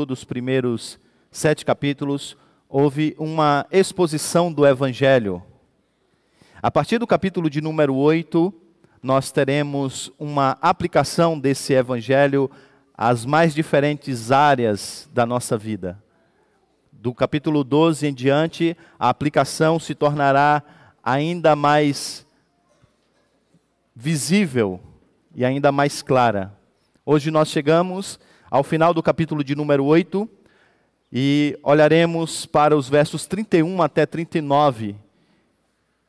dos primeiros sete capítulos, houve uma exposição do Evangelho. A partir do capítulo de número 8, nós teremos uma aplicação desse Evangelho às mais diferentes áreas da nossa vida. Do capítulo 12 em diante, a aplicação se tornará ainda mais visível e ainda mais clara. Hoje nós chegamos ao final do capítulo de número 8 e olharemos para os versos 31 até 39.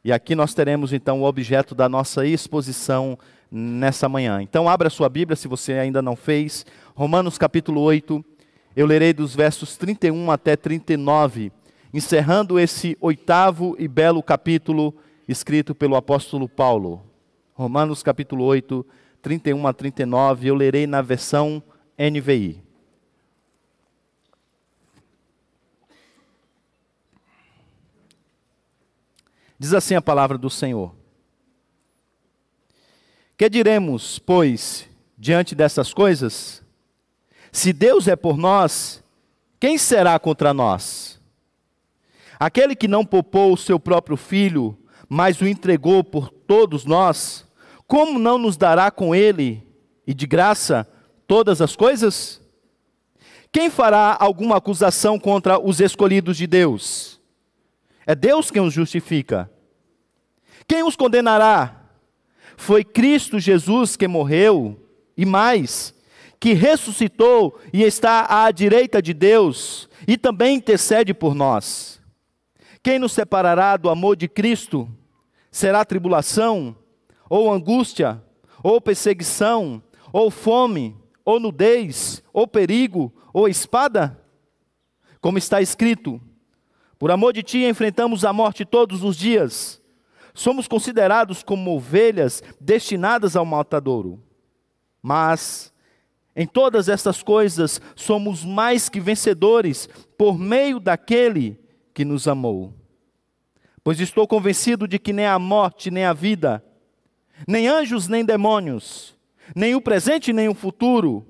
E aqui nós teremos então o objeto da nossa exposição nessa manhã. Então abra sua Bíblia se você ainda não fez. Romanos capítulo 8. Eu lerei dos versos 31 até 39, encerrando esse oitavo e belo capítulo escrito pelo apóstolo Paulo. Romanos capítulo 8, 31 a 39, eu lerei na versão NVI. Diz assim a palavra do Senhor: Que diremos, pois, diante dessas coisas? Se Deus é por nós, quem será contra nós? Aquele que não poupou o seu próprio filho, mas o entregou por todos nós, como não nos dará com ele e de graça todas as coisas? Quem fará alguma acusação contra os escolhidos de Deus? É Deus quem os justifica. Quem os condenará? Foi Cristo Jesus que morreu, e mais, que ressuscitou e está à direita de Deus e também intercede por nós. Quem nos separará do amor de Cristo? Será tribulação, ou angústia, ou perseguição, ou fome, ou nudez, ou perigo, ou espada? Como está escrito: Por amor de ti enfrentamos a morte todos os dias. Somos considerados como ovelhas destinadas ao matadouro. Mas em todas estas coisas somos mais que vencedores por meio daquele que nos amou. Pois estou convencido de que nem a morte, nem a vida, nem anjos, nem demônios, nem o presente, nem o futuro,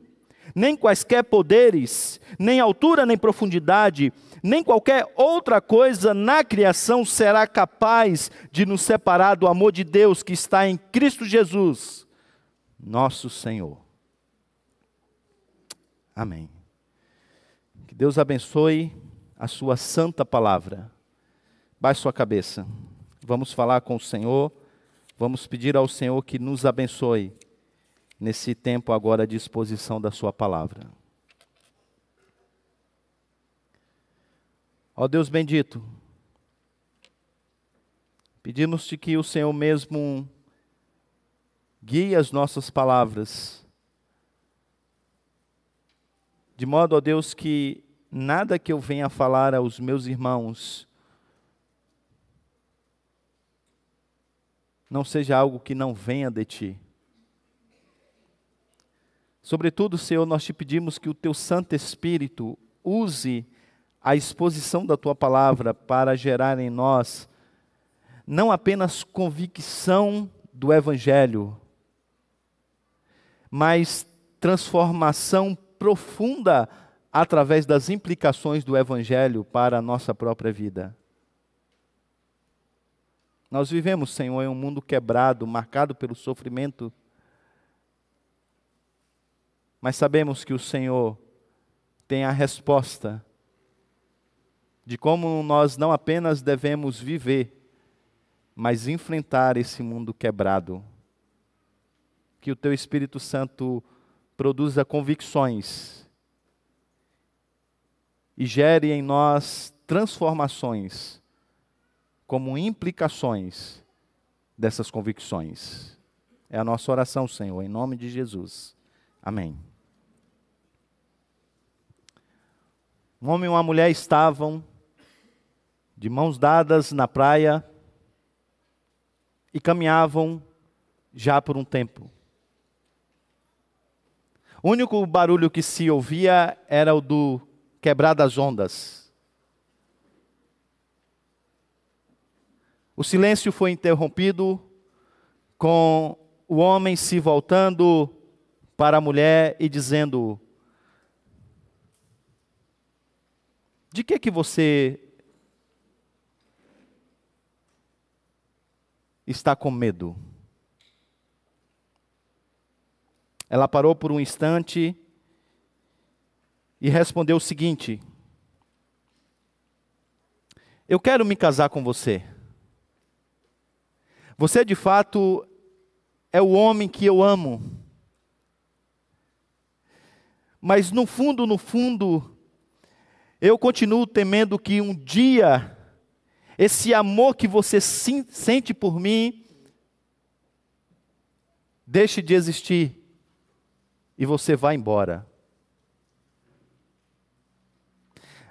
nem quaisquer poderes, nem altura, nem profundidade, nem qualquer outra coisa na criação será capaz de nos separar do amor de Deus que está em Cristo Jesus, nosso Senhor. Amém. Que Deus abençoe a sua santa palavra. Baixe sua cabeça. Vamos falar com o Senhor. Vamos pedir ao Senhor que nos abençoe nesse tempo agora de exposição da sua palavra. Ó Deus bendito, pedimos-te que o Senhor mesmo guie as nossas palavras de modo, ó Deus, que nada que eu venha falar aos meus irmãos não seja algo que não venha de ti. Sobretudo, Senhor, nós te pedimos que o teu Santo Espírito use a exposição da tua palavra para gerar em nós não apenas convicção do Evangelho, mas transformação profunda através das implicações do Evangelho para a nossa própria vida. Nós vivemos, Senhor, em um mundo quebrado, marcado pelo sofrimento, mas sabemos que o Senhor tem a resposta de como nós não apenas devemos viver, mas enfrentar esse mundo quebrado. Que o Teu Espírito Santo produza convicções e gere em nós transformações como implicações dessas convicções. É a nossa oração, Senhor, em nome de Jesus. Amém. Um homem e uma mulher estavam de mãos dadas na praia e caminhavam já por um tempo. O único barulho que se ouvia era o do quebrar das ondas. O silêncio foi interrompido com o homem se voltando para a mulher e dizendo: De que que você está com medo? Ela parou por um instante e respondeu o seguinte: Eu quero me casar com você. Você de fato é o homem que eu amo. Mas no fundo, no fundo, eu continuo temendo que um dia esse amor que você sente por mim deixe de existir e você vá embora.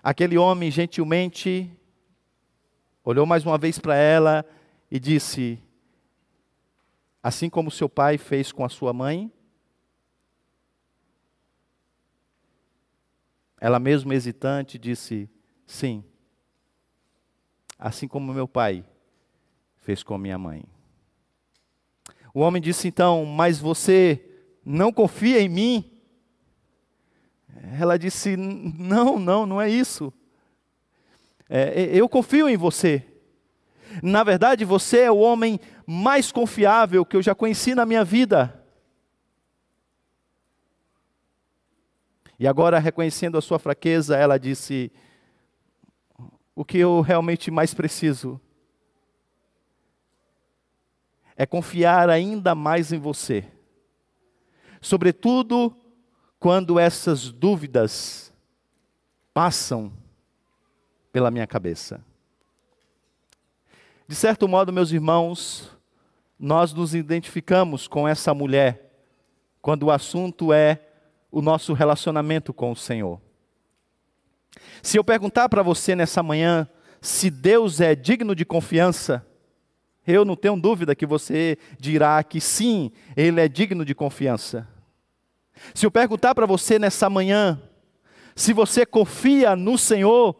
Aquele homem gentilmente olhou mais uma vez para ela e disse: Assim como seu pai fez com a sua mãe, ela mesmo hesitante disse: Sim, assim como meu pai fez com minha mãe. O homem disse então: Mas você não confia em mim? Ela disse: Não, não, não é isso. É, eu confio em você. Na verdade, você é o homem mais confiável que eu já conheci na minha vida. E agora, reconhecendo a sua fraqueza, ela disse: O que eu realmente mais preciso é confiar ainda mais em você. Sobretudo quando essas dúvidas passam pela minha cabeça. De certo modo, meus irmãos, nós nos identificamos com essa mulher quando o assunto é o nosso relacionamento com o Senhor. Se eu perguntar para você nessa manhã se Deus é digno de confiança, eu não tenho dúvida que você dirá que sim, Ele é digno de confiança. Se eu perguntar para você nessa manhã, se você confia no Senhor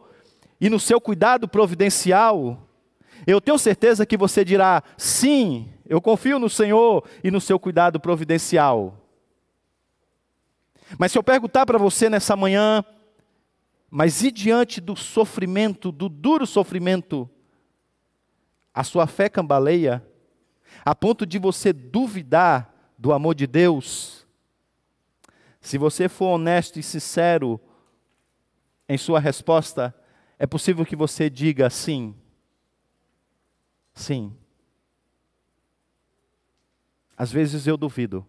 e no seu cuidado providencial, eu tenho certeza que você dirá: sim, eu confio no Senhor e no seu cuidado providencial. Mas se eu perguntar para você nessa manhã, mas e diante do sofrimento, do duro sofrimento, a sua fé cambaleia, a ponto de você duvidar do amor de Deus? Se você for honesto e sincero em sua resposta, é possível que você diga sim. Sim. Às vezes eu duvido.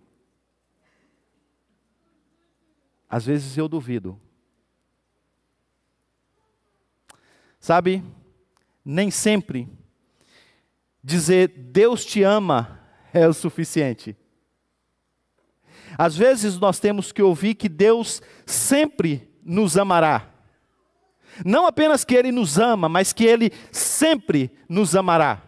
Às vezes eu duvido. Sabe, nem sempre dizer Deus te ama é o suficiente. Às vezes nós temos que ouvir que Deus sempre nos amará. Não apenas que Ele nos ama, mas que Ele sempre nos amará.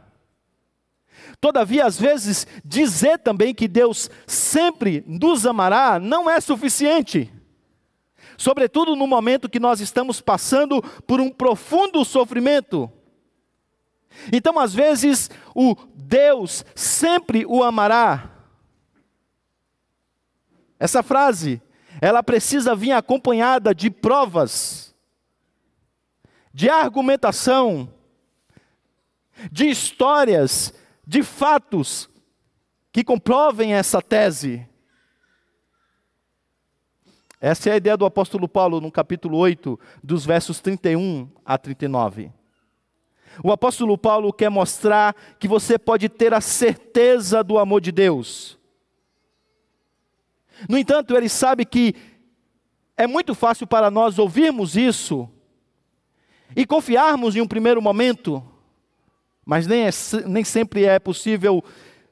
Todavia, às vezes, dizer também que Deus sempre nos amará não é suficiente. Sobretudo no momento que nós estamos passando por um profundo sofrimento. Então, às vezes, o Deus sempre o amará. Essa frase, ela precisa vir acompanhada de provas, de argumentação, de histórias, de fatos que comprovem essa tese. Essa é a ideia do apóstolo Paulo no capítulo 8, dos versos 31 a 39. O apóstolo Paulo quer mostrar que você pode ter a certeza do amor de Deus. No entanto, ele sabe que é muito fácil para nós ouvirmos isso e confiarmos em um primeiro momento, mas nem, é, nem sempre é possível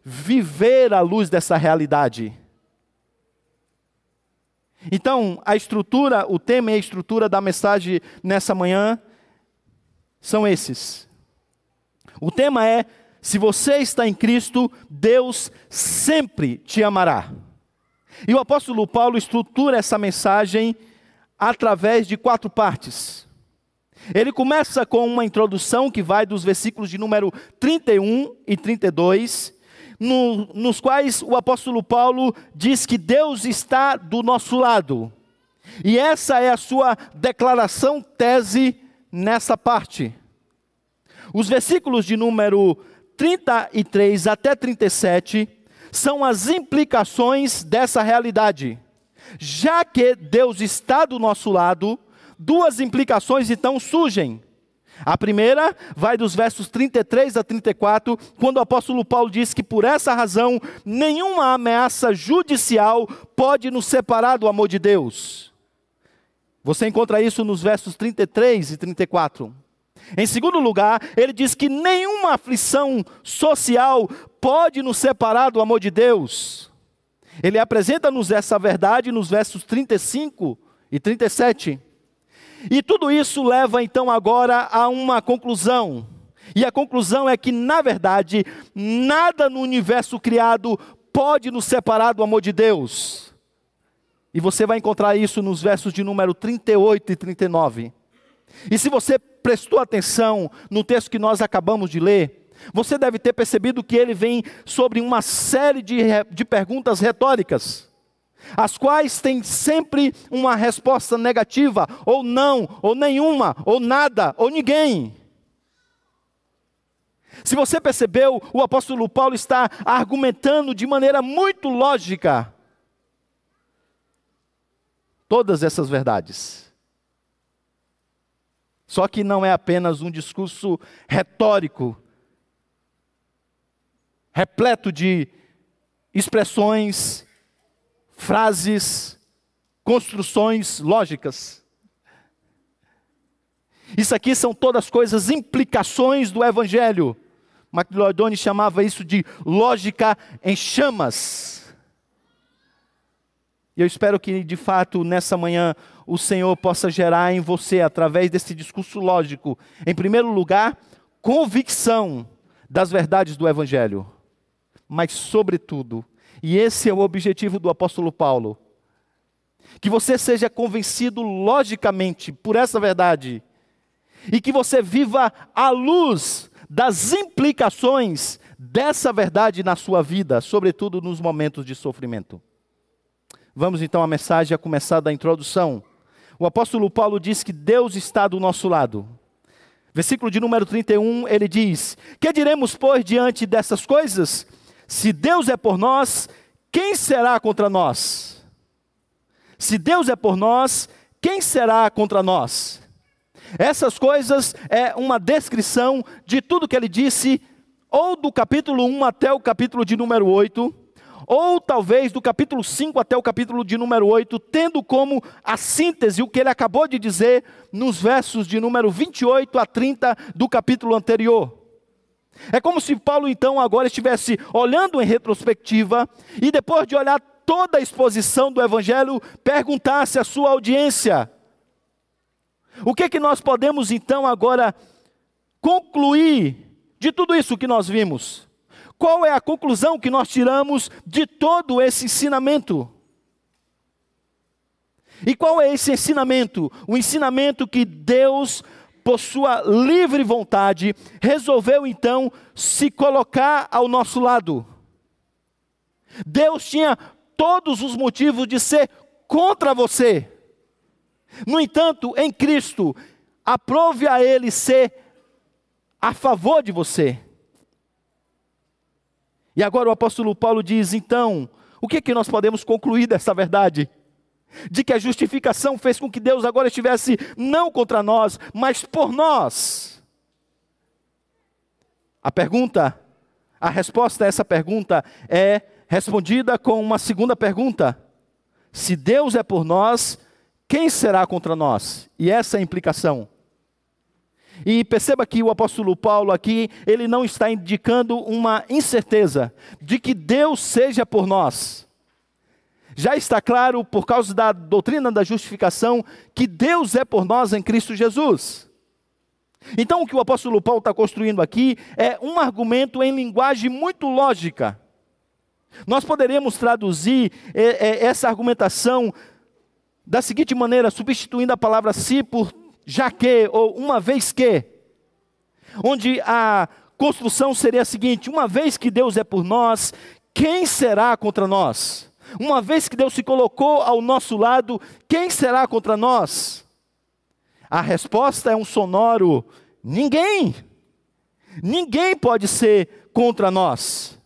viver à luz dessa realidade. Então, a estrutura, o tema e a estrutura da mensagem nessa manhã são esses. O tema é: se você está em Cristo, Deus sempre te amará. E o apóstolo Paulo estrutura essa mensagem através de quatro partes. Ele começa com uma introdução que vai dos versículos de número 31 e 32, no, nos quais o apóstolo Paulo diz que Deus está do nosso lado. E essa é a sua declaração tese nessa parte. Os versículos de número 33 até 37 são as implicações dessa realidade. Já que Deus está do nosso lado, duas implicações então surgem. A primeira vai dos versos 33 a 34, quando o apóstolo Paulo diz que por essa razão nenhuma ameaça judicial pode nos separar do amor de Deus. Você encontra isso nos versos 33 e 34. Em segundo lugar, ele diz que nenhuma aflição social pode nos separar do amor de Deus. Ele apresenta-nos essa verdade nos versos 35 e 37. E tudo isso leva então agora a uma conclusão. E a conclusão é que, na verdade, nada no universo criado pode nos separar do amor de Deus. E você vai encontrar isso nos versos de número 38 e 39. E se você prestou atenção no texto que nós acabamos de ler, você deve ter percebido que ele vem sobre uma série de, de perguntas retóricas as quais têm sempre uma resposta negativa, ou não, ou nenhuma, ou nada, ou ninguém. Se você percebeu, o apóstolo Paulo está argumentando de maneira muito lógica todas essas verdades. Só que não é apenas um discurso retórico, repleto de expressões frases, construções lógicas. Isso aqui são todas coisas, implicações do Evangelho. McLeod chamava isso de lógica em chamas. E eu espero que, de fato, nessa manhã, o Senhor possa gerar em você, através desse discurso lógico, em primeiro lugar, convicção das verdades do Evangelho, mas, sobretudo, e esse é o objetivo do apóstolo Paulo. Que você seja convencido logicamente por essa verdade e que você viva à luz das implicações dessa verdade na sua vida, sobretudo nos momentos de sofrimento. Vamos então à mensagem a começar da introdução. O apóstolo Paulo diz que Deus está do nosso lado. Versículo de número 31, ele diz: Que diremos, pois, diante dessas coisas? Se Deus é por nós, quem será contra nós? Se Deus é por nós, quem será contra nós? Essas coisas é uma descrição de tudo que ele disse, ou do capítulo 1 até o capítulo de número 8, ou talvez do capítulo 5 até o capítulo de número 8, tendo como a síntese o que ele acabou de dizer nos versos de número 28 a 30 do capítulo anterior. É como se Paulo então agora estivesse olhando em retrospectiva e depois de olhar toda a exposição do evangelho, perguntasse à sua audiência: O que é que nós podemos então agora concluir de tudo isso que nós vimos? Qual é a conclusão que nós tiramos de todo esse ensinamento? E qual é esse ensinamento? O ensinamento que Deus por sua livre vontade, resolveu então se colocar ao nosso lado. Deus tinha todos os motivos de ser contra você. No entanto, em Cristo, aprove a Ele ser a favor de você. E agora o apóstolo Paulo diz: então, o que, é que nós podemos concluir dessa verdade? De que a justificação fez com que Deus agora estivesse não contra nós, mas por nós. A pergunta, a resposta a essa pergunta é respondida com uma segunda pergunta: se Deus é por nós, quem será contra nós? E essa é a implicação. E perceba que o apóstolo Paulo aqui, ele não está indicando uma incerteza de que Deus seja por nós. Já está claro, por causa da doutrina da justificação, que Deus é por nós em Cristo Jesus. Então, o que o apóstolo Paulo está construindo aqui é um argumento em linguagem muito lógica. Nós poderíamos traduzir é, é, essa argumentação da seguinte maneira, substituindo a palavra se por já que, ou uma vez que, onde a construção seria a seguinte: uma vez que Deus é por nós, quem será contra nós? Uma vez que Deus se colocou ao nosso lado, quem será contra nós? A resposta é um sonoro: ninguém. Ninguém pode ser contra nós.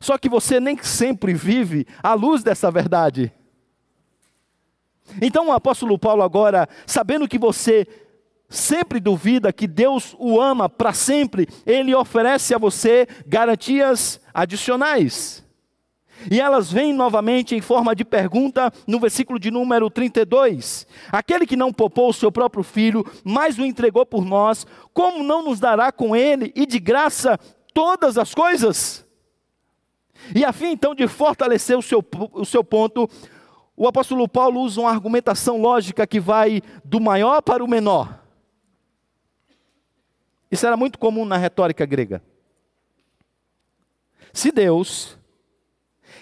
Só que você nem sempre vive à luz dessa verdade. Então o apóstolo Paulo, agora, sabendo que você sempre duvida que Deus o ama para sempre, ele oferece a você garantias adicionais. E elas vêm novamente em forma de pergunta no versículo de número 32. Aquele que não poupou o seu próprio filho, mas o entregou por nós, como não nos dará com ele e de graça todas as coisas? E a fim então de fortalecer o seu, o seu ponto, o apóstolo Paulo usa uma argumentação lógica que vai do maior para o menor. Isso era muito comum na retórica grega. Se Deus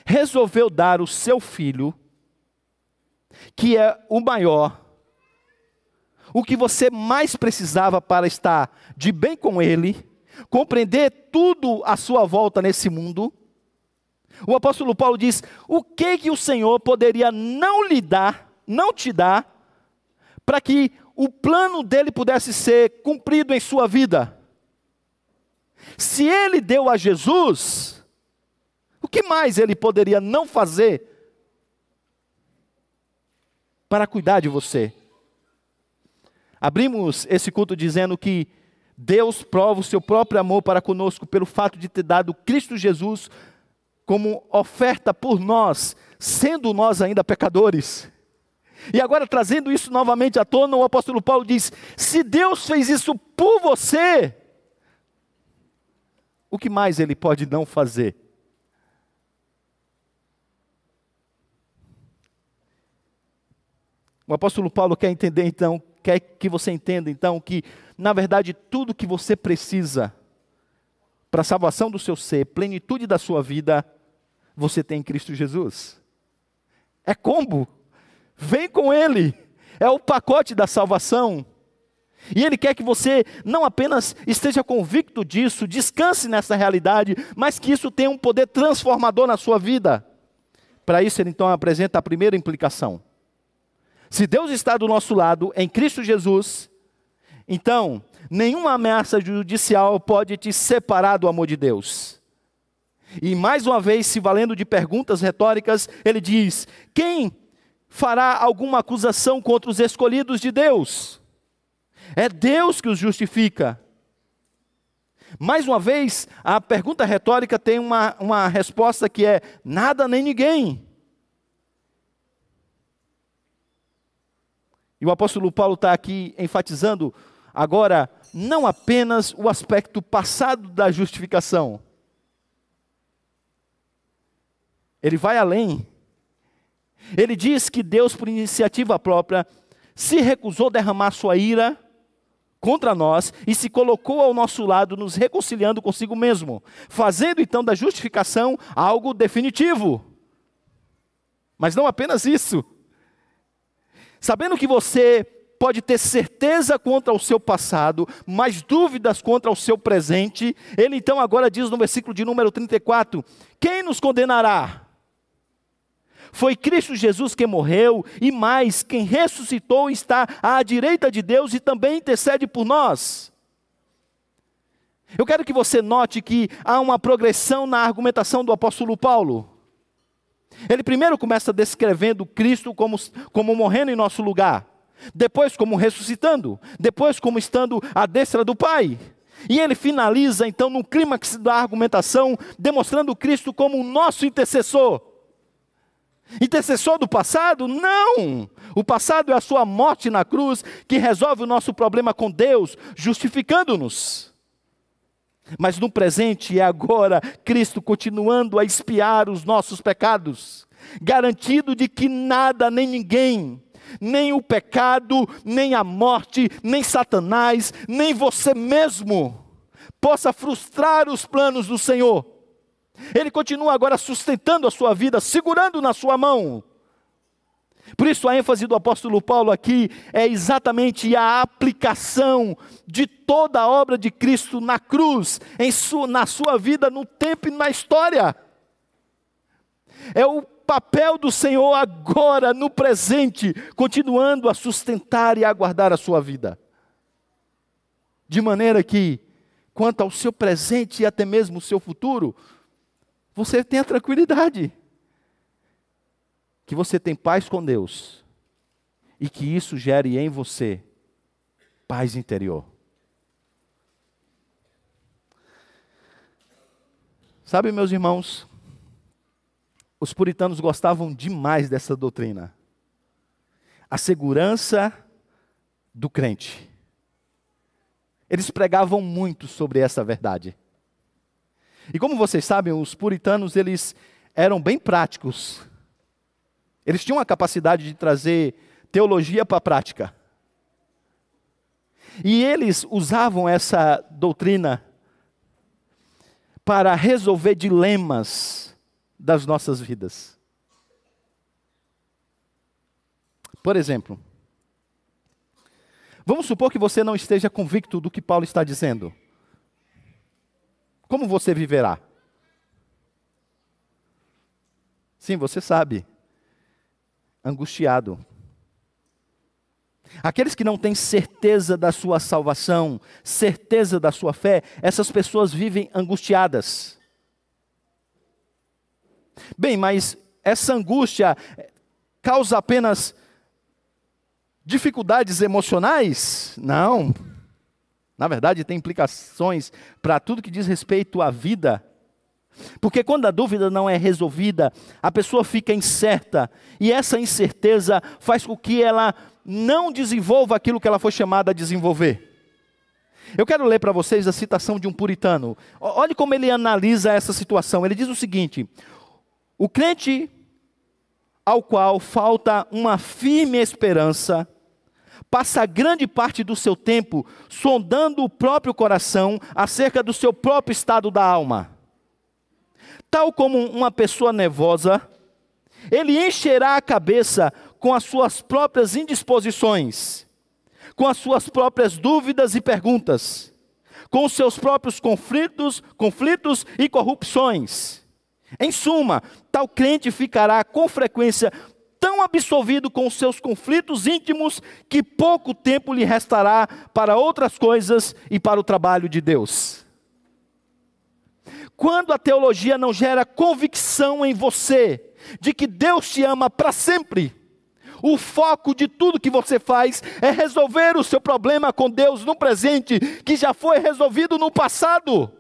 resolveu dar o seu filho, que é o maior, o que você mais precisava para estar de bem com Ele, compreender tudo à sua volta nesse mundo, o apóstolo Paulo diz: o que que o Senhor poderia não lhe dar, não te dar, para que o plano dele pudesse ser cumprido em sua vida? Se ele deu a Jesus, o que mais ele poderia não fazer para cuidar de você? Abrimos esse culto dizendo que Deus prova o seu próprio amor para conosco pelo fato de ter dado Cristo Jesus como oferta por nós, sendo nós ainda pecadores. E agora, trazendo isso novamente à tona, o apóstolo Paulo diz: se Deus fez isso por você, o que mais ele pode não fazer? O apóstolo Paulo quer entender então, quer que você entenda então que, na verdade, tudo que você precisa para a salvação do seu ser, plenitude da sua vida, você tem em Cristo Jesus. É combo. Vem com Ele. É o pacote da salvação. E Ele quer que você não apenas esteja convicto disso, descanse nessa realidade, mas que isso tenha um poder transformador na sua vida. Para isso, Ele então apresenta a primeira implicação. Se Deus está do nosso lado, em Cristo Jesus, então nenhuma ameaça judicial pode te separar do amor de Deus. E mais uma vez, se valendo de perguntas retóricas, ele diz: Quem fará alguma acusação contra os escolhidos de Deus? É Deus que os justifica. Mais uma vez, a pergunta retórica tem uma, uma resposta que é: nada nem ninguém. E o apóstolo Paulo está aqui enfatizando agora não apenas o aspecto passado da justificação, Ele vai além. Ele diz que Deus, por iniciativa própria, se recusou a derramar sua ira contra nós e se colocou ao nosso lado, nos reconciliando consigo mesmo, fazendo então da justificação algo definitivo. Mas não apenas isso. Sabendo que você pode ter certeza contra o seu passado, mas dúvidas contra o seu presente, ele então agora diz no versículo de número 34: Quem nos condenará? Foi Cristo Jesus que morreu, e mais, quem ressuscitou está à direita de Deus e também intercede por nós. Eu quero que você note que há uma progressão na argumentação do apóstolo Paulo. Ele primeiro começa descrevendo Cristo como, como morrendo em nosso lugar, depois como ressuscitando, depois como estando à destra do Pai. E ele finaliza então no clímax da argumentação, demonstrando Cristo como o nosso intercessor. Intercessor do passado? Não! O passado é a sua morte na cruz que resolve o nosso problema com Deus, justificando-nos. Mas no presente é agora Cristo continuando a expiar os nossos pecados, garantido de que nada nem ninguém, nem o pecado, nem a morte, nem Satanás, nem você mesmo, possa frustrar os planos do Senhor ele continua agora sustentando a sua vida, segurando na sua mão. Por isso, a ênfase do apóstolo Paulo aqui é exatamente a aplicação de toda a obra de Cristo na cruz, em sua, na sua vida, no tempo e na história. É o papel do Senhor agora, no presente, continuando a sustentar e a guardar a sua vida. De maneira que, quanto ao seu presente e até mesmo o seu futuro, você tenha tranquilidade. Que você tem paz com Deus e que isso gere em você paz interior. Sabe, meus irmãos, os puritanos gostavam demais dessa doutrina. A segurança do crente. Eles pregavam muito sobre essa verdade. E como vocês sabem, os puritanos eles eram bem práticos. Eles tinham a capacidade de trazer teologia para a prática. E eles usavam essa doutrina para resolver dilemas das nossas vidas. Por exemplo, vamos supor que você não esteja convicto do que Paulo está dizendo. Como você viverá? Sim, você sabe. Angustiado. Aqueles que não têm certeza da sua salvação, certeza da sua fé, essas pessoas vivem angustiadas. Bem, mas essa angústia causa apenas dificuldades emocionais? Não. Na verdade, tem implicações para tudo que diz respeito à vida. Porque quando a dúvida não é resolvida, a pessoa fica incerta, e essa incerteza faz com que ela não desenvolva aquilo que ela foi chamada a desenvolver. Eu quero ler para vocês a citação de um puritano. Olhe como ele analisa essa situação. Ele diz o seguinte: o crente ao qual falta uma firme esperança, passa grande parte do seu tempo sondando o próprio coração acerca do seu próprio estado da alma. Tal como uma pessoa nervosa, ele encherá a cabeça com as suas próprias indisposições, com as suas próprias dúvidas e perguntas, com os seus próprios conflitos, conflitos e corrupções. Em suma, tal crente ficará com frequência tão absolvido com os seus conflitos íntimos que pouco tempo lhe restará para outras coisas e para o trabalho de Deus. Quando a teologia não gera convicção em você de que Deus te ama para sempre, o foco de tudo que você faz é resolver o seu problema com Deus no presente, que já foi resolvido no passado.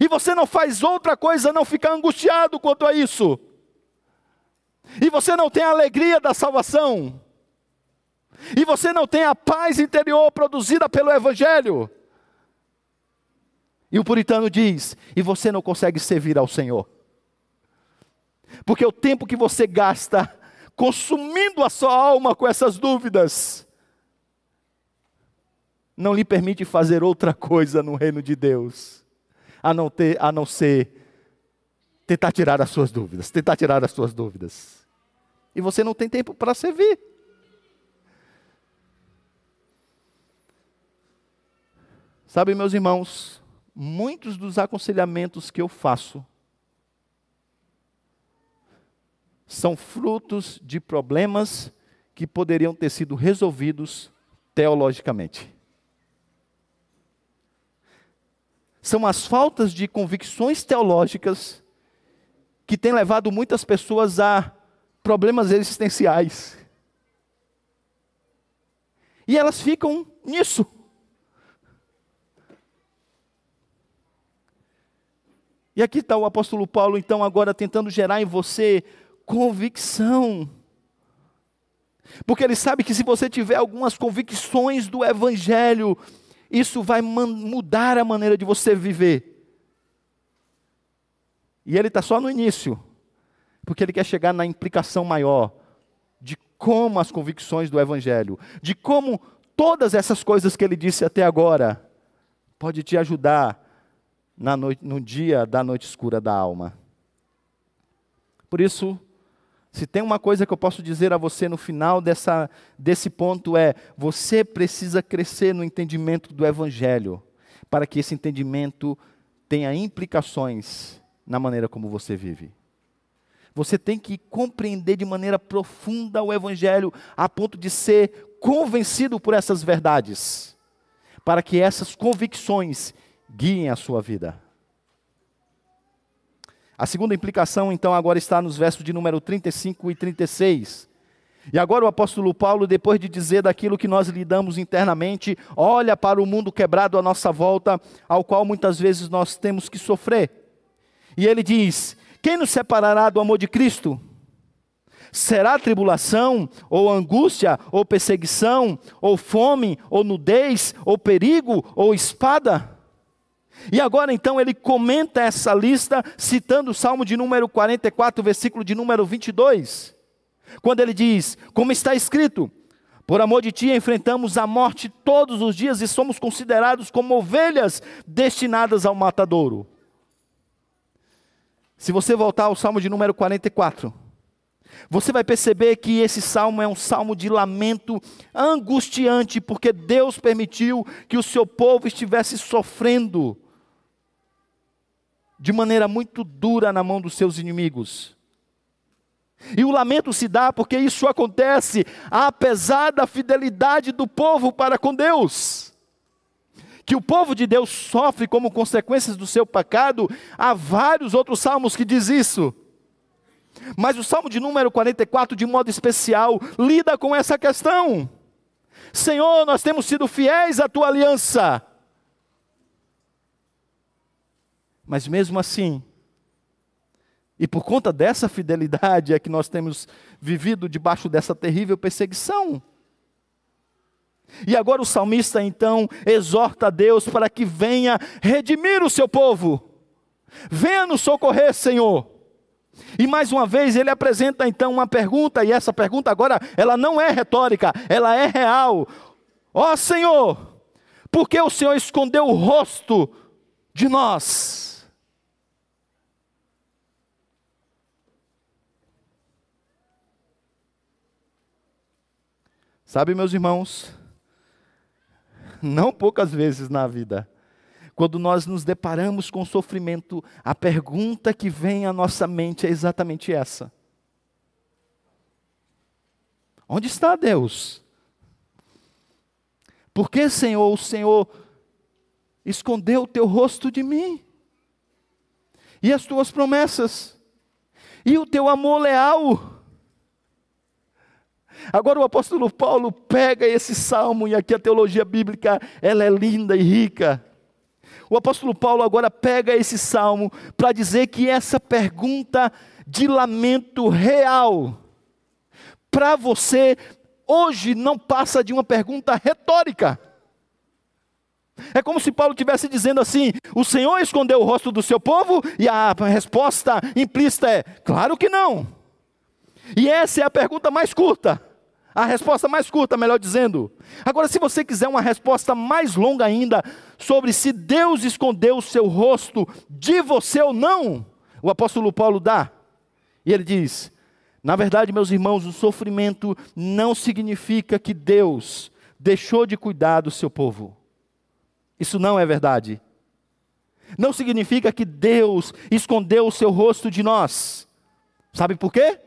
E você não faz outra coisa não ficar angustiado quanto a isso. E você não tem a alegria da salvação. E você não tem a paz interior produzida pelo Evangelho. E o puritano diz: e você não consegue servir ao Senhor. Porque o tempo que você gasta consumindo a sua alma com essas dúvidas, não lhe permite fazer outra coisa no reino de Deus, a não, ter, a não ser tentar tirar as suas dúvidas, tentar tirar as suas dúvidas. E você não tem tempo para servir. Sabe, meus irmãos, muitos dos aconselhamentos que eu faço são frutos de problemas que poderiam ter sido resolvidos teologicamente. São as faltas de convicções teológicas que têm levado muitas pessoas a problemas existenciais. E elas ficam nisso. E aqui está o apóstolo Paulo, então, agora tentando gerar em você convicção. Porque ele sabe que se você tiver algumas convicções do Evangelho, isso vai mudar a maneira de você viver. E ele está só no início, porque ele quer chegar na implicação maior de como as convicções do Evangelho, de como todas essas coisas que ele disse até agora, pode te ajudar na noite, no dia da noite escura da alma. Por isso, se tem uma coisa que eu posso dizer a você no final dessa, desse ponto é: você precisa crescer no entendimento do Evangelho, para que esse entendimento tenha implicações na maneira como você vive. Você tem que compreender de maneira profunda o Evangelho, a ponto de ser convencido por essas verdades, para que essas convicções guiem a sua vida. A segunda implicação, então, agora está nos versos de número 35 e 36. E agora o apóstolo Paulo, depois de dizer daquilo que nós lidamos internamente, olha para o mundo quebrado à nossa volta, ao qual muitas vezes nós temos que sofrer. E ele diz: Quem nos separará do amor de Cristo? Será tribulação, ou angústia, ou perseguição, ou fome, ou nudez, ou perigo, ou espada? E agora então ele comenta essa lista, citando o Salmo de número 44, versículo de número 22. Quando ele diz: Como está escrito, por amor de ti enfrentamos a morte todos os dias e somos considerados como ovelhas destinadas ao matadouro. Se você voltar ao Salmo de número 44, você vai perceber que esse salmo é um salmo de lamento angustiante, porque Deus permitiu que o seu povo estivesse sofrendo de maneira muito dura na mão dos seus inimigos. E o lamento se dá porque isso acontece apesar da fidelidade do povo para com Deus. Que o povo de Deus sofre como consequências do seu pecado, há vários outros salmos que diz isso. Mas o salmo de número 44, de modo especial, lida com essa questão. Senhor, nós temos sido fiéis à tua aliança. Mas mesmo assim, e por conta dessa fidelidade é que nós temos vivido debaixo dessa terrível perseguição. E agora o salmista então exorta a Deus para que venha redimir o seu povo. Venha nos socorrer, Senhor. E mais uma vez ele apresenta então uma pergunta, e essa pergunta agora, ela não é retórica, ela é real. Ó oh, Senhor, por que o Senhor escondeu o rosto de nós? Sabe, meus irmãos, não poucas vezes na vida, quando nós nos deparamos com sofrimento, a pergunta que vem à nossa mente é exatamente essa: Onde está Deus? Por que, Senhor, o Senhor escondeu o teu rosto de mim? E as tuas promessas? E o teu amor leal? Agora o apóstolo Paulo pega esse salmo, e aqui a teologia bíblica, ela é linda e rica. O apóstolo Paulo agora pega esse salmo para dizer que essa pergunta de lamento real, para você, hoje não passa de uma pergunta retórica. É como se Paulo estivesse dizendo assim: o Senhor escondeu o rosto do seu povo? E a resposta implícita é: claro que não. E essa é a pergunta mais curta. A resposta mais curta, melhor dizendo. Agora, se você quiser uma resposta mais longa ainda sobre se Deus escondeu o seu rosto de você ou não, o apóstolo Paulo dá. E ele diz: Na verdade, meus irmãos, o sofrimento não significa que Deus deixou de cuidar do seu povo. Isso não é verdade. Não significa que Deus escondeu o seu rosto de nós. Sabe por quê?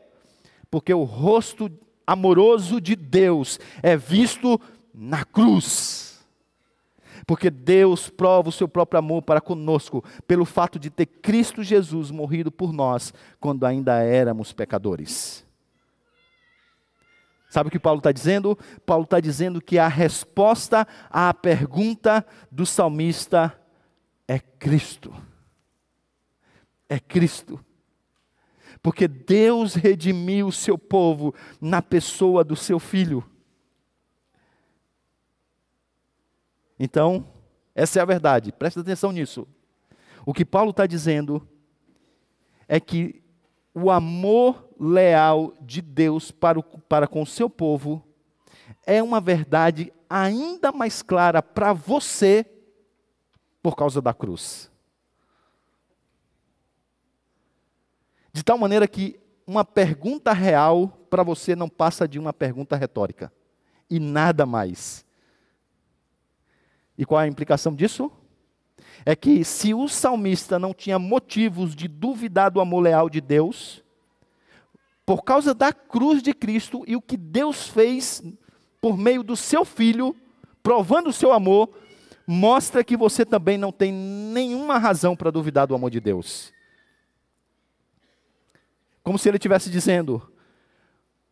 Porque o rosto amoroso de Deus é visto na cruz. Porque Deus prova o seu próprio amor para conosco, pelo fato de ter Cristo Jesus morrido por nós quando ainda éramos pecadores. Sabe o que Paulo está dizendo? Paulo está dizendo que a resposta à pergunta do salmista é Cristo. É Cristo porque Deus redimiu o seu povo na pessoa do seu filho. Então, essa é a verdade, presta atenção nisso. O que Paulo está dizendo é que o amor leal de Deus para, o, para com o seu povo é uma verdade ainda mais clara para você por causa da cruz. De tal maneira que uma pergunta real para você não passa de uma pergunta retórica. E nada mais. E qual é a implicação disso? É que se o salmista não tinha motivos de duvidar do amor leal de Deus, por causa da cruz de Cristo e o que Deus fez por meio do seu filho, provando o seu amor, mostra que você também não tem nenhuma razão para duvidar do amor de Deus. Como se ele estivesse dizendo: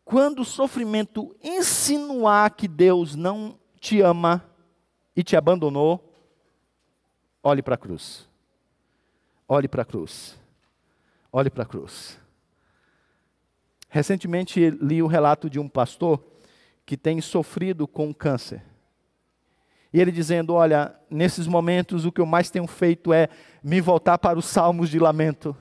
quando o sofrimento insinuar que Deus não te ama e te abandonou, olhe para a cruz. Olhe para a cruz. Olhe para a cruz. Recentemente li o relato de um pastor que tem sofrido com câncer. E ele dizendo: Olha, nesses momentos o que eu mais tenho feito é me voltar para os salmos de lamento.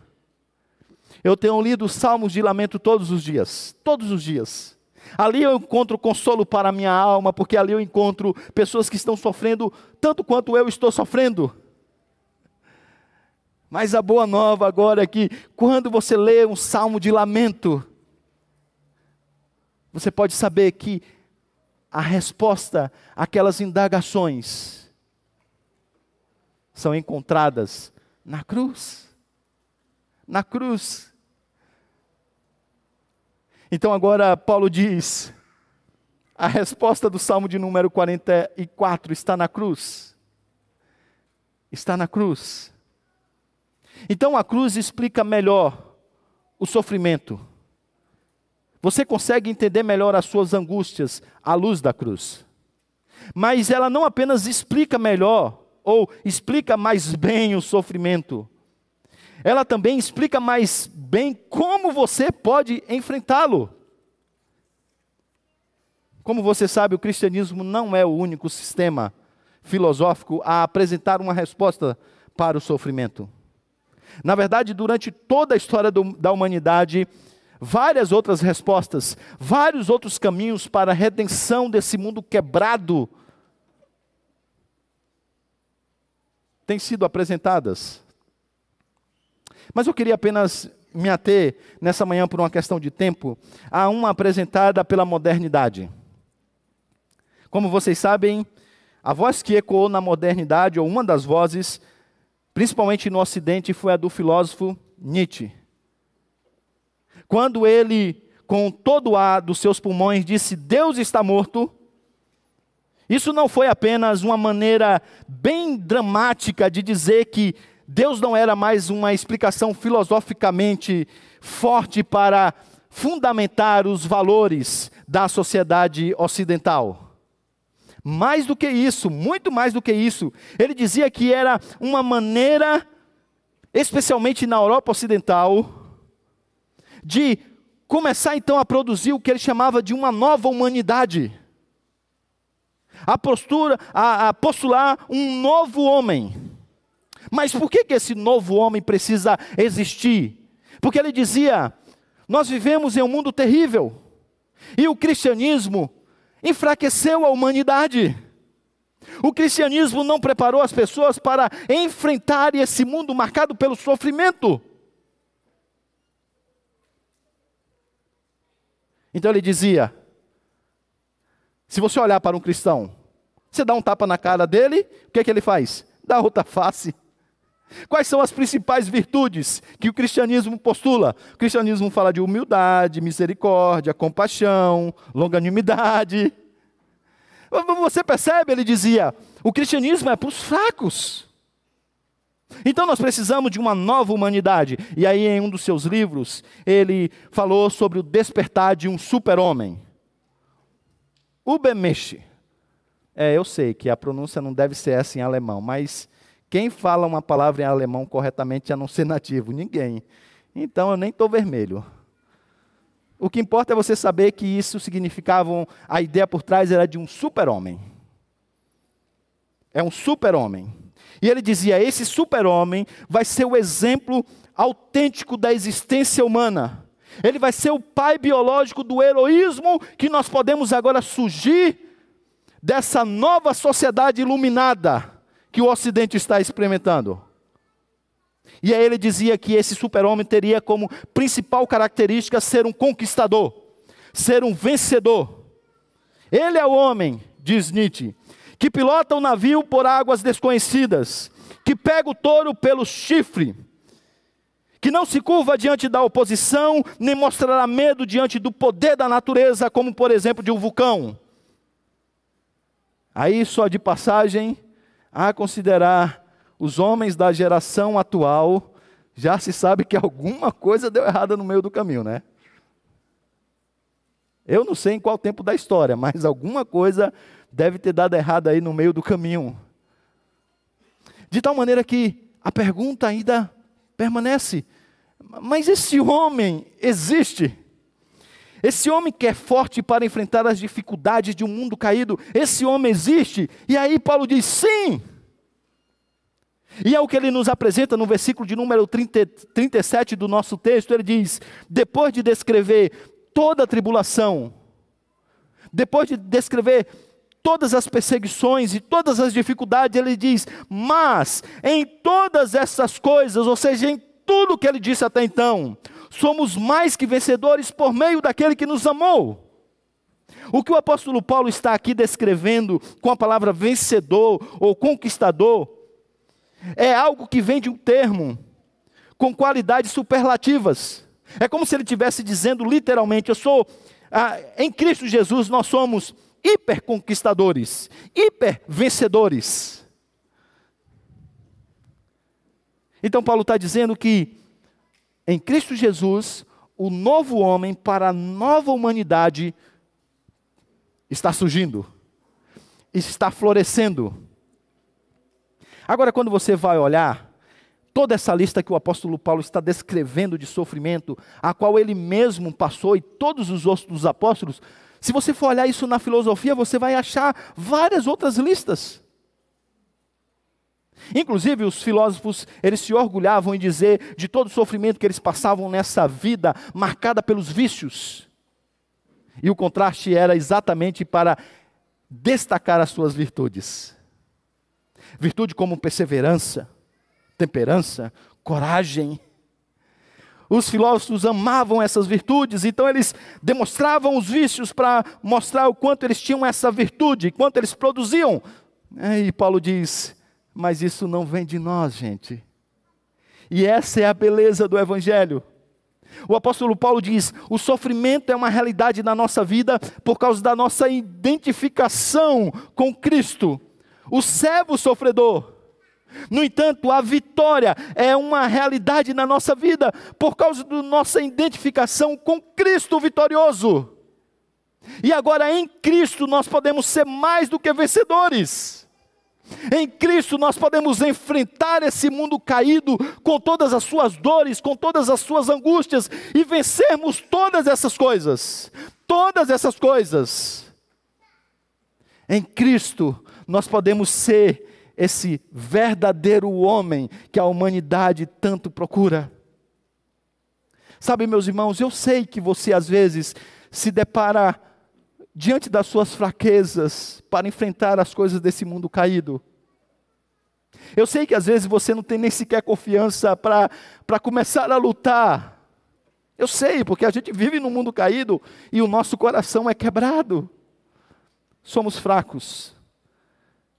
Eu tenho lido os salmos de lamento todos os dias, todos os dias. Ali eu encontro consolo para a minha alma, porque ali eu encontro pessoas que estão sofrendo tanto quanto eu estou sofrendo. Mas a boa nova agora é que quando você lê um salmo de lamento, você pode saber que a resposta àquelas indagações são encontradas na cruz. Na cruz. Então agora Paulo diz: a resposta do Salmo de número 44 está na cruz. Está na cruz. Então a cruz explica melhor o sofrimento. Você consegue entender melhor as suas angústias à luz da cruz. Mas ela não apenas explica melhor ou explica mais bem o sofrimento, ela também explica mais bem como você pode enfrentá-lo. Como você sabe, o cristianismo não é o único sistema filosófico a apresentar uma resposta para o sofrimento. Na verdade, durante toda a história do, da humanidade, várias outras respostas, vários outros caminhos para a redenção desse mundo quebrado têm sido apresentadas. Mas eu queria apenas me ater nessa manhã por uma questão de tempo a uma apresentada pela modernidade. Como vocês sabem, a voz que ecoou na modernidade, ou uma das vozes, principalmente no Ocidente, foi a do filósofo Nietzsche quando ele, com todo o ar dos seus pulmões, disse: Deus está morto, isso não foi apenas uma maneira bem dramática de dizer que Deus não era mais uma explicação filosoficamente forte para fundamentar os valores da sociedade ocidental. Mais do que isso, muito mais do que isso, ele dizia que era uma maneira, especialmente na Europa Ocidental, de começar então a produzir o que ele chamava de uma nova humanidade. A postura, a, a postular um novo homem. Mas por que, que esse novo homem precisa existir? Porque ele dizia: nós vivemos em um mundo terrível, e o cristianismo enfraqueceu a humanidade. O cristianismo não preparou as pessoas para enfrentar esse mundo marcado pelo sofrimento. Então ele dizia: se você olhar para um cristão, você dá um tapa na cara dele, o que é que ele faz? Dá outra face. Quais são as principais virtudes que o cristianismo postula? O cristianismo fala de humildade, misericórdia, compaixão, longanimidade. Você percebe, ele dizia, o cristianismo é para os fracos. Então nós precisamos de uma nova humanidade. E aí, em um dos seus livros, ele falou sobre o despertar de um super-homem. Ubermensch. É, eu sei que a pronúncia não deve ser essa em alemão, mas quem fala uma palavra em alemão corretamente a não ser nativo? Ninguém. Então eu nem estou vermelho. O que importa é você saber que isso significava, a ideia por trás era de um super-homem. É um super-homem. E ele dizia: esse super-homem vai ser o exemplo autêntico da existência humana. Ele vai ser o pai biológico do heroísmo que nós podemos agora surgir dessa nova sociedade iluminada que o Ocidente está experimentando. E aí ele dizia que esse super-homem teria como principal característica ser um conquistador, ser um vencedor. Ele é o homem, diz Nietzsche, que pilota o navio por águas desconhecidas, que pega o touro pelo chifre, que não se curva diante da oposição, nem mostrará medo diante do poder da natureza, como por exemplo de um vulcão. Aí, só de passagem, a considerar os homens da geração atual, já se sabe que alguma coisa deu errada no meio do caminho, né? Eu não sei em qual tempo da história, mas alguma coisa deve ter dado errado aí no meio do caminho. De tal maneira que a pergunta ainda permanece: mas esse homem existe? Esse homem que é forte para enfrentar as dificuldades de um mundo caído, esse homem existe? E aí Paulo diz: sim. E é o que ele nos apresenta no versículo de número 30, 37 do nosso texto. Ele diz: depois de descrever toda a tribulação, depois de descrever todas as perseguições e todas as dificuldades, ele diz: Mas em todas essas coisas, ou seja, em tudo que ele disse até então, somos mais que vencedores por meio daquele que nos amou. O que o apóstolo Paulo está aqui descrevendo com a palavra vencedor ou conquistador é algo que vem de um termo com qualidades superlativas. É como se ele estivesse dizendo literalmente: Eu sou, ah, em Cristo Jesus, nós somos hiper conquistadores, hiper vencedores. Então, Paulo está dizendo que em Cristo Jesus, o novo homem para a nova humanidade está surgindo, está florescendo. Agora, quando você vai olhar toda essa lista que o apóstolo Paulo está descrevendo de sofrimento, a qual ele mesmo passou e todos os outros apóstolos, se você for olhar isso na filosofia, você vai achar várias outras listas. Inclusive, os filósofos, eles se orgulhavam em dizer de todo o sofrimento que eles passavam nessa vida marcada pelos vícios. E o contraste era exatamente para destacar as suas virtudes. Virtude como perseverança, temperança, coragem, os filósofos amavam essas virtudes, então eles demonstravam os vícios para mostrar o quanto eles tinham essa virtude, quanto eles produziam. E Paulo diz: Mas isso não vem de nós, gente. E essa é a beleza do Evangelho. O apóstolo Paulo diz: o sofrimento é uma realidade na nossa vida por causa da nossa identificação com Cristo, o servo sofredor. No entanto, a vitória é uma realidade na nossa vida por causa da nossa identificação com Cristo vitorioso. E agora em Cristo nós podemos ser mais do que vencedores. Em Cristo nós podemos enfrentar esse mundo caído com todas as suas dores, com todas as suas angústias e vencermos todas essas coisas. Todas essas coisas. Em Cristo nós podemos ser esse verdadeiro homem que a humanidade tanto procura. Sabe, meus irmãos, eu sei que você às vezes se depara diante das suas fraquezas para enfrentar as coisas desse mundo caído. Eu sei que às vezes você não tem nem sequer confiança para começar a lutar. Eu sei, porque a gente vive num mundo caído e o nosso coração é quebrado. Somos fracos.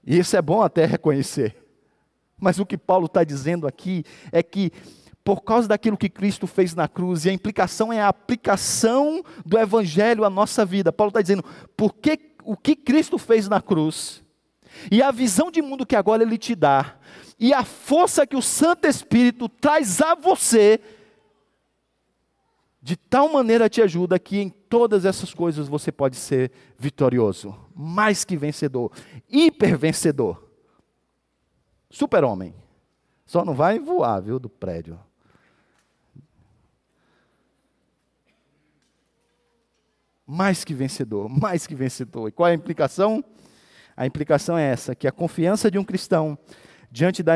E isso é bom até reconhecer. Mas o que Paulo está dizendo aqui é que, por causa daquilo que Cristo fez na cruz, e a implicação é a aplicação do Evangelho à nossa vida. Paulo está dizendo, porque o que Cristo fez na cruz, e a visão de mundo que agora Ele te dá, e a força que o Santo Espírito traz a você, de tal maneira te ajuda que em todas essas coisas você pode ser vitorioso, mais que vencedor, hiper vencedor. Super-homem. Só não vai voar, viu, do prédio. Mais que vencedor, mais que vencedor. E qual é a implicação? A implicação é essa: que a confiança de um cristão diante da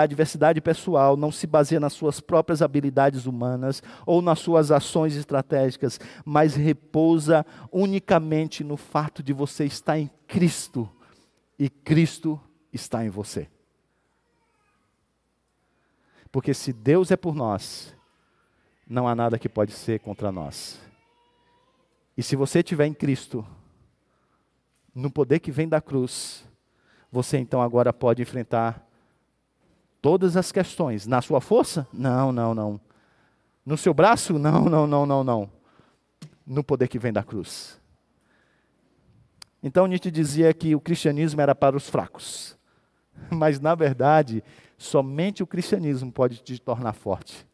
adversidade pessoal, não se baseia nas suas próprias habilidades humanas ou nas suas ações estratégicas, mas repousa unicamente no fato de você estar em Cristo e Cristo está em você. Porque se Deus é por nós, não há nada que pode ser contra nós. E se você estiver em Cristo, no poder que vem da cruz, você então agora pode enfrentar todas as questões. Na sua força? Não, não, não. No seu braço? Não, não, não, não, não. No poder que vem da cruz. Então Nietzsche dizia que o cristianismo era para os fracos. Mas, na verdade, somente o cristianismo pode te tornar forte.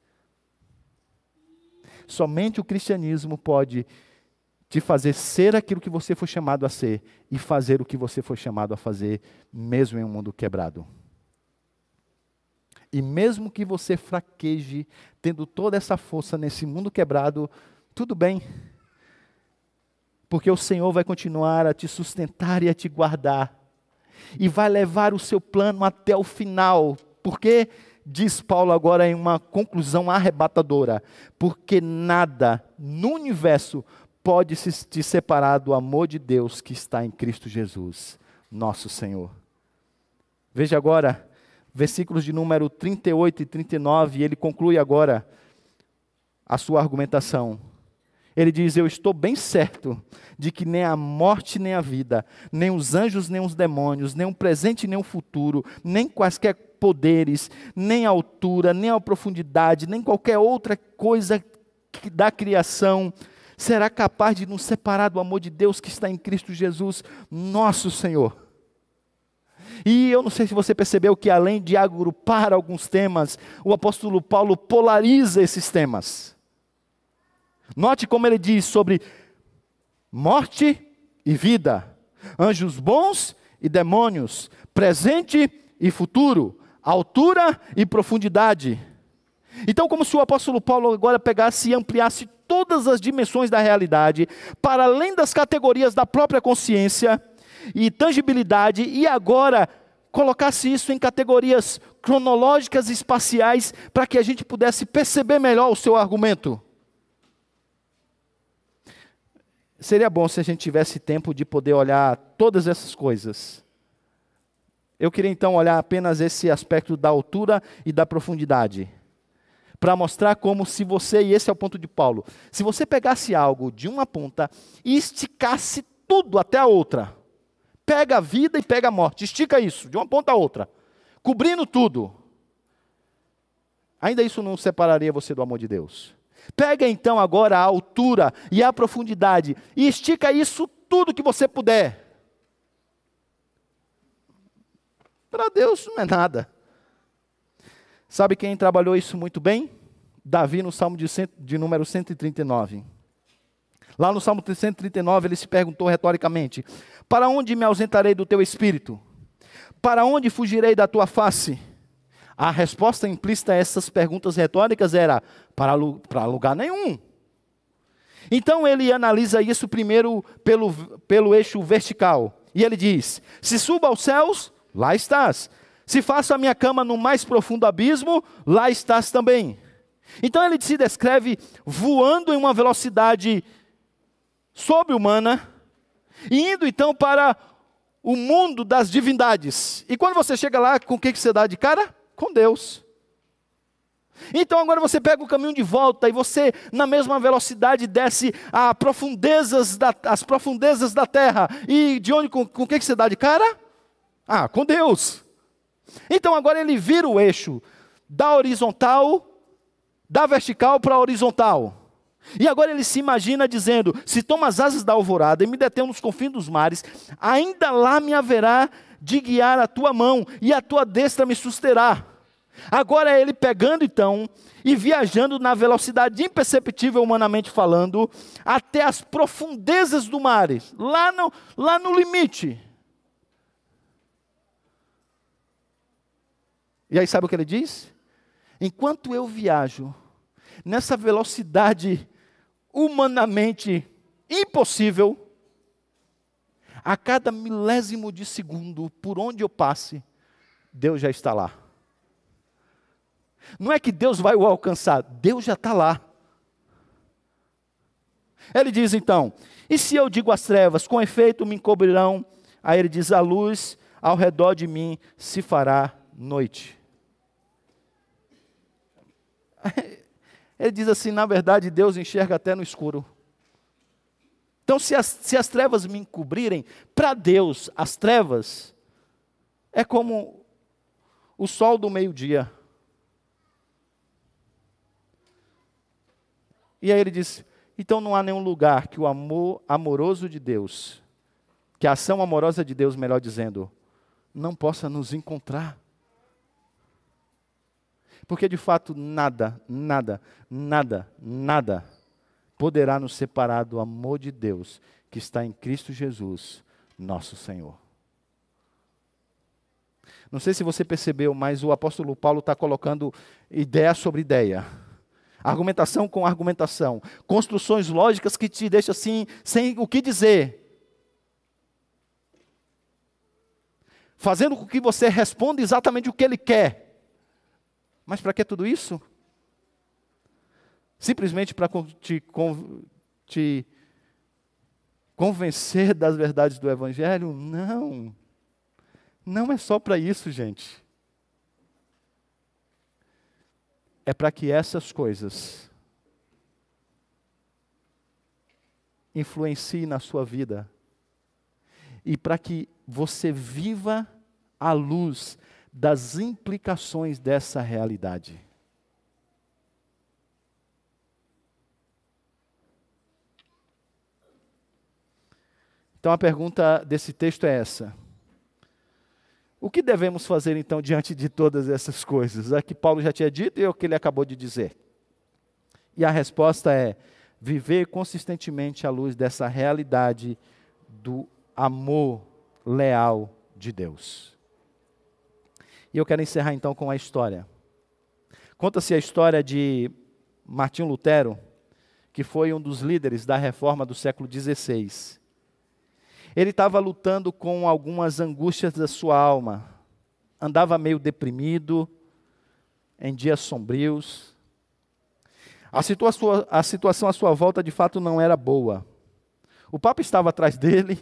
Somente o cristianismo pode te fazer ser aquilo que você foi chamado a ser e fazer o que você foi chamado a fazer, mesmo em um mundo quebrado. E mesmo que você fraqueje, tendo toda essa força nesse mundo quebrado, tudo bem. Porque o Senhor vai continuar a te sustentar e a te guardar. E vai levar o seu plano até o final. Porque, diz Paulo agora em uma conclusão arrebatadora, porque nada no universo pode se te separar do amor de Deus que está em Cristo Jesus, nosso Senhor. Veja agora versículos de número 38 e 39, e ele conclui agora a sua argumentação. Ele diz: Eu estou bem certo de que nem a morte, nem a vida, nem os anjos, nem os demônios, nem o presente, nem o futuro, nem quaisquer poderes, nem a altura, nem a profundidade, nem qualquer outra coisa da criação será capaz de nos separar do amor de Deus que está em Cristo Jesus, nosso Senhor. E eu não sei se você percebeu que, além de agrupar alguns temas, o apóstolo Paulo polariza esses temas. Note como ele diz sobre morte e vida, anjos bons e demônios, presente e futuro, altura e profundidade. Então, como se o apóstolo Paulo agora pegasse e ampliasse todas as dimensões da realidade, para além das categorias da própria consciência, e tangibilidade, e agora colocasse isso em categorias cronológicas e espaciais para que a gente pudesse perceber melhor o seu argumento. Seria bom se a gente tivesse tempo de poder olhar todas essas coisas. Eu queria então olhar apenas esse aspecto da altura e da profundidade, para mostrar como se você, e esse é o ponto de Paulo, se você pegasse algo de uma ponta e esticasse tudo até a outra, pega a vida e pega a morte, estica isso, de uma ponta a outra, cobrindo tudo. Ainda isso não separaria você do amor de Deus. Pega então agora a altura e a profundidade e estica isso tudo que você puder. Para Deus não é nada. Sabe quem trabalhou isso muito bem? Davi no Salmo de, cento, de número 139. Lá no Salmo 139 ele se perguntou retoricamente: para onde me ausentarei do teu espírito? Para onde fugirei da tua face? A resposta implícita a essas perguntas retóricas era: para, para lugar nenhum. Então ele analisa isso primeiro pelo, pelo eixo vertical. E ele diz: Se suba aos céus, lá estás. Se faço a minha cama no mais profundo abismo, lá estás também. Então ele se descreve voando em uma velocidade sobre-humana, indo então para o mundo das divindades. E quando você chega lá, com o que você dá de cara? Com Deus. Então agora você pega o caminho de volta e você, na mesma velocidade, desce a profundezas da, as profundezas da terra. E de onde, com o que você dá de cara? Ah, com Deus. Então agora ele vira o eixo da horizontal, da vertical para a horizontal. E agora ele se imagina dizendo: Se tomo as asas da alvorada e me detenho nos confins dos mares, ainda lá me haverá de guiar a tua mão, e a tua destra me susterá. Agora é ele pegando então e viajando na velocidade imperceptível, humanamente falando, até as profundezas do mar, lá no, lá no limite. E aí sabe o que ele diz? Enquanto eu viajo nessa velocidade humanamente impossível, a cada milésimo de segundo, por onde eu passe, Deus já está lá. Não é que Deus vai o alcançar, Deus já está lá. Ele diz então: E se eu digo às trevas, com efeito me encobrirão? Aí ele diz: A luz ao redor de mim se fará noite. Ele diz assim: na verdade, Deus enxerga até no escuro. Então, se as, se as trevas me encobrirem, para Deus, as trevas é como o sol do meio-dia. E aí ele disse: então não há nenhum lugar que o amor amoroso de Deus, que a ação amorosa de Deus, melhor dizendo, não possa nos encontrar. Porque de fato nada, nada, nada, nada poderá nos separar do amor de Deus que está em Cristo Jesus, nosso Senhor. Não sei se você percebeu, mas o apóstolo Paulo está colocando ideia sobre ideia. Argumentação com argumentação. Construções lógicas que te deixam assim, sem o que dizer. Fazendo com que você responda exatamente o que ele quer. Mas para que tudo isso? Simplesmente para te, te convencer das verdades do Evangelho? Não. Não é só para isso, gente. É para que essas coisas influenciem na sua vida e para que você viva à luz das implicações dessa realidade. Então a pergunta desse texto é essa: O que devemos fazer então diante de todas essas coisas? É que Paulo já tinha dito e é o que ele acabou de dizer. E a resposta é: viver consistentemente à luz dessa realidade do amor leal de Deus. E eu quero encerrar então com a história. Conta-se a história de Martinho Lutero, que foi um dos líderes da reforma do século XVI. Ele estava lutando com algumas angústias da sua alma. Andava meio deprimido, em dias sombrios. A situação, a situação à sua volta de fato não era boa. O Papa estava atrás dele,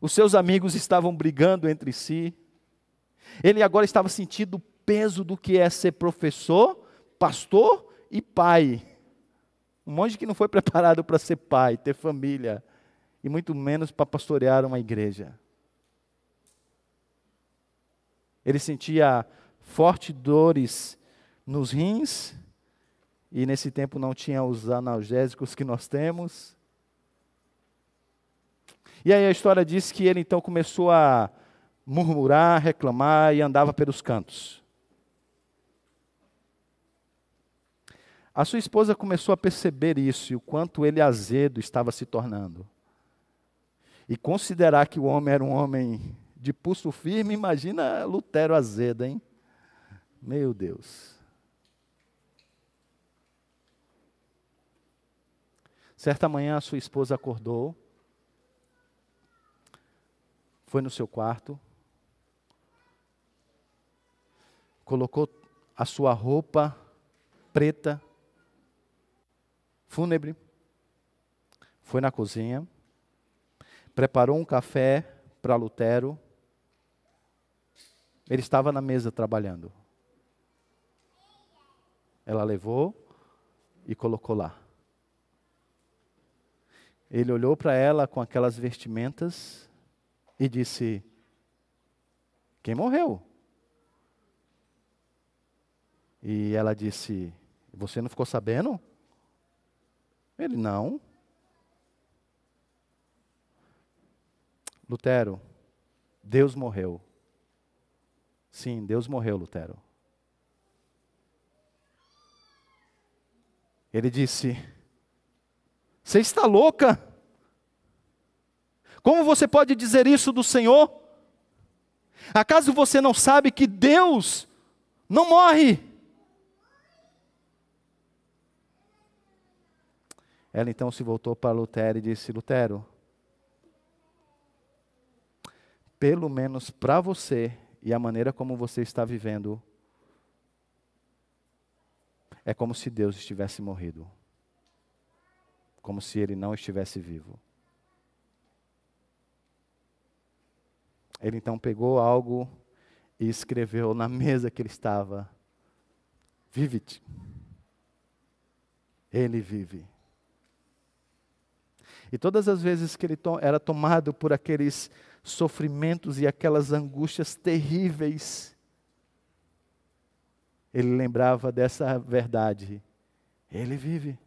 os seus amigos estavam brigando entre si. Ele agora estava sentindo o peso do que é ser professor, pastor e pai. Um monte que não foi preparado para ser pai, ter família, e muito menos para pastorear uma igreja. Ele sentia fortes dores nos rins, e nesse tempo não tinha os analgésicos que nós temos. E aí a história diz que ele então começou a murmurar, reclamar e andava pelos cantos. A sua esposa começou a perceber isso e o quanto ele azedo estava se tornando e considerar que o homem era um homem de pulso firme, imagina Lutero azedo, hein? Meu Deus. Certa manhã a sua esposa acordou, foi no seu quarto, colocou a sua roupa preta, fúnebre, foi na cozinha, preparou um café para Lutero. Ele estava na mesa trabalhando. Ela levou e colocou lá. Ele olhou para ela com aquelas vestimentas e disse: Quem morreu? E ela disse: Você não ficou sabendo? Ele: Não. Lutero, Deus morreu. Sim, Deus morreu, Lutero. Ele disse: Você está louca? Como você pode dizer isso do Senhor? Acaso você não sabe que Deus não morre? Ela então se voltou para Lutero e disse: Lutero, pelo menos para você e a maneira como você está vivendo, é como se Deus estivesse morrido. Como se ele não estivesse vivo. Ele então pegou algo e escreveu na mesa que ele estava: Vive-te. Ele vive. E todas as vezes que ele to era tomado por aqueles sofrimentos e aquelas angústias terríveis, ele lembrava dessa verdade. Ele vive.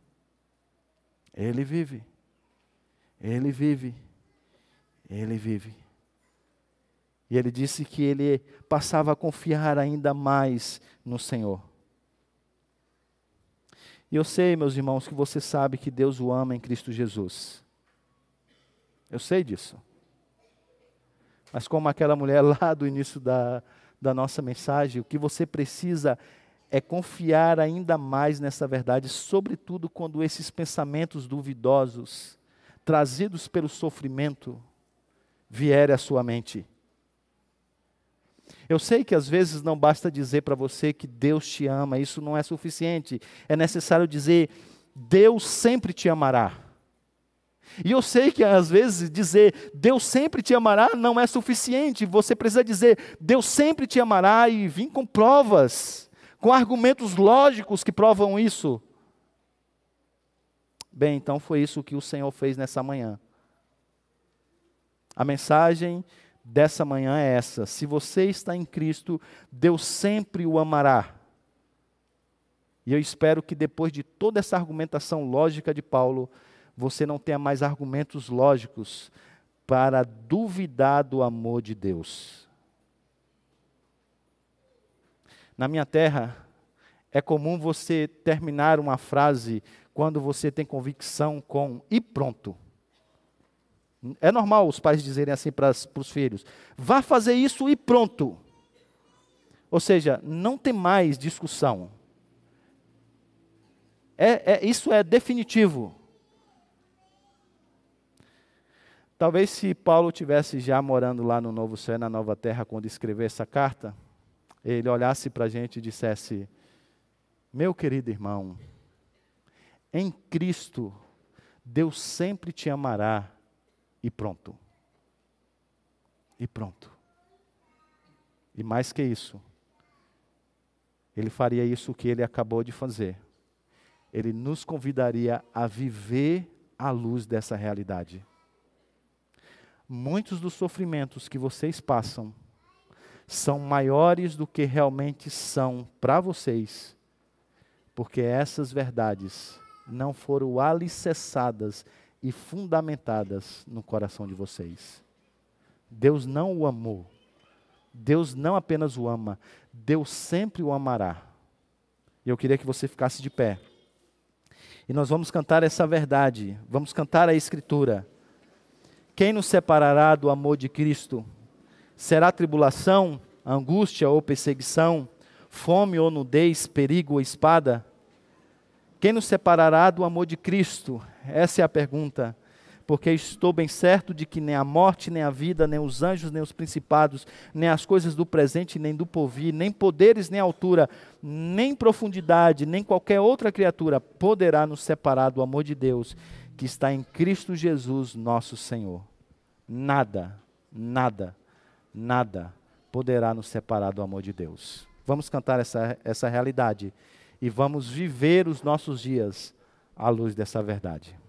Ele vive. Ele vive. Ele vive. E ele disse que ele passava a confiar ainda mais no Senhor. E eu sei, meus irmãos, que você sabe que Deus o ama em Cristo Jesus. Eu sei disso. Mas como aquela mulher lá do início da, da nossa mensagem, o que você precisa é confiar ainda mais nessa verdade, sobretudo quando esses pensamentos duvidosos, trazidos pelo sofrimento, vierem à sua mente. Eu sei que às vezes não basta dizer para você que Deus te ama, isso não é suficiente. É necessário dizer, Deus sempre te amará. E eu sei que às vezes dizer Deus sempre te amará não é suficiente. Você precisa dizer Deus sempre te amará e vir com provas, com argumentos lógicos que provam isso. Bem, então foi isso que o Senhor fez nessa manhã. A mensagem dessa manhã é essa: se você está em Cristo, Deus sempre o amará. E eu espero que depois de toda essa argumentação lógica de Paulo, você não tenha mais argumentos lógicos para duvidar do amor de Deus. Na minha terra, é comum você terminar uma frase quando você tem convicção com e pronto. É normal os pais dizerem assim para os filhos: vá fazer isso e pronto. Ou seja, não tem mais discussão. É, é, isso é definitivo. Talvez se Paulo tivesse já morando lá no Novo Céu na Nova Terra quando escreveu essa carta, ele olhasse para a gente e dissesse: Meu querido irmão, em Cristo, Deus sempre te amará e pronto. E pronto. E mais que isso, ele faria isso que ele acabou de fazer. Ele nos convidaria a viver à luz dessa realidade muitos dos sofrimentos que vocês passam são maiores do que realmente são para vocês, porque essas verdades não foram alicerçadas e fundamentadas no coração de vocês. Deus não o amou. Deus não apenas o ama, Deus sempre o amará. E eu queria que você ficasse de pé. E nós vamos cantar essa verdade, vamos cantar a Escritura. Quem nos separará do amor de Cristo? Será tribulação, angústia ou perseguição, fome ou nudez, perigo ou espada? Quem nos separará do amor de Cristo? Essa é a pergunta. Porque estou bem certo de que nem a morte, nem a vida, nem os anjos, nem os principados, nem as coisas do presente, nem do porvir, nem poderes, nem altura, nem profundidade, nem qualquer outra criatura poderá nos separar do amor de Deus que está em Cristo Jesus, nosso Senhor. Nada, nada, nada poderá nos separar do amor de Deus. Vamos cantar essa, essa realidade e vamos viver os nossos dias à luz dessa verdade.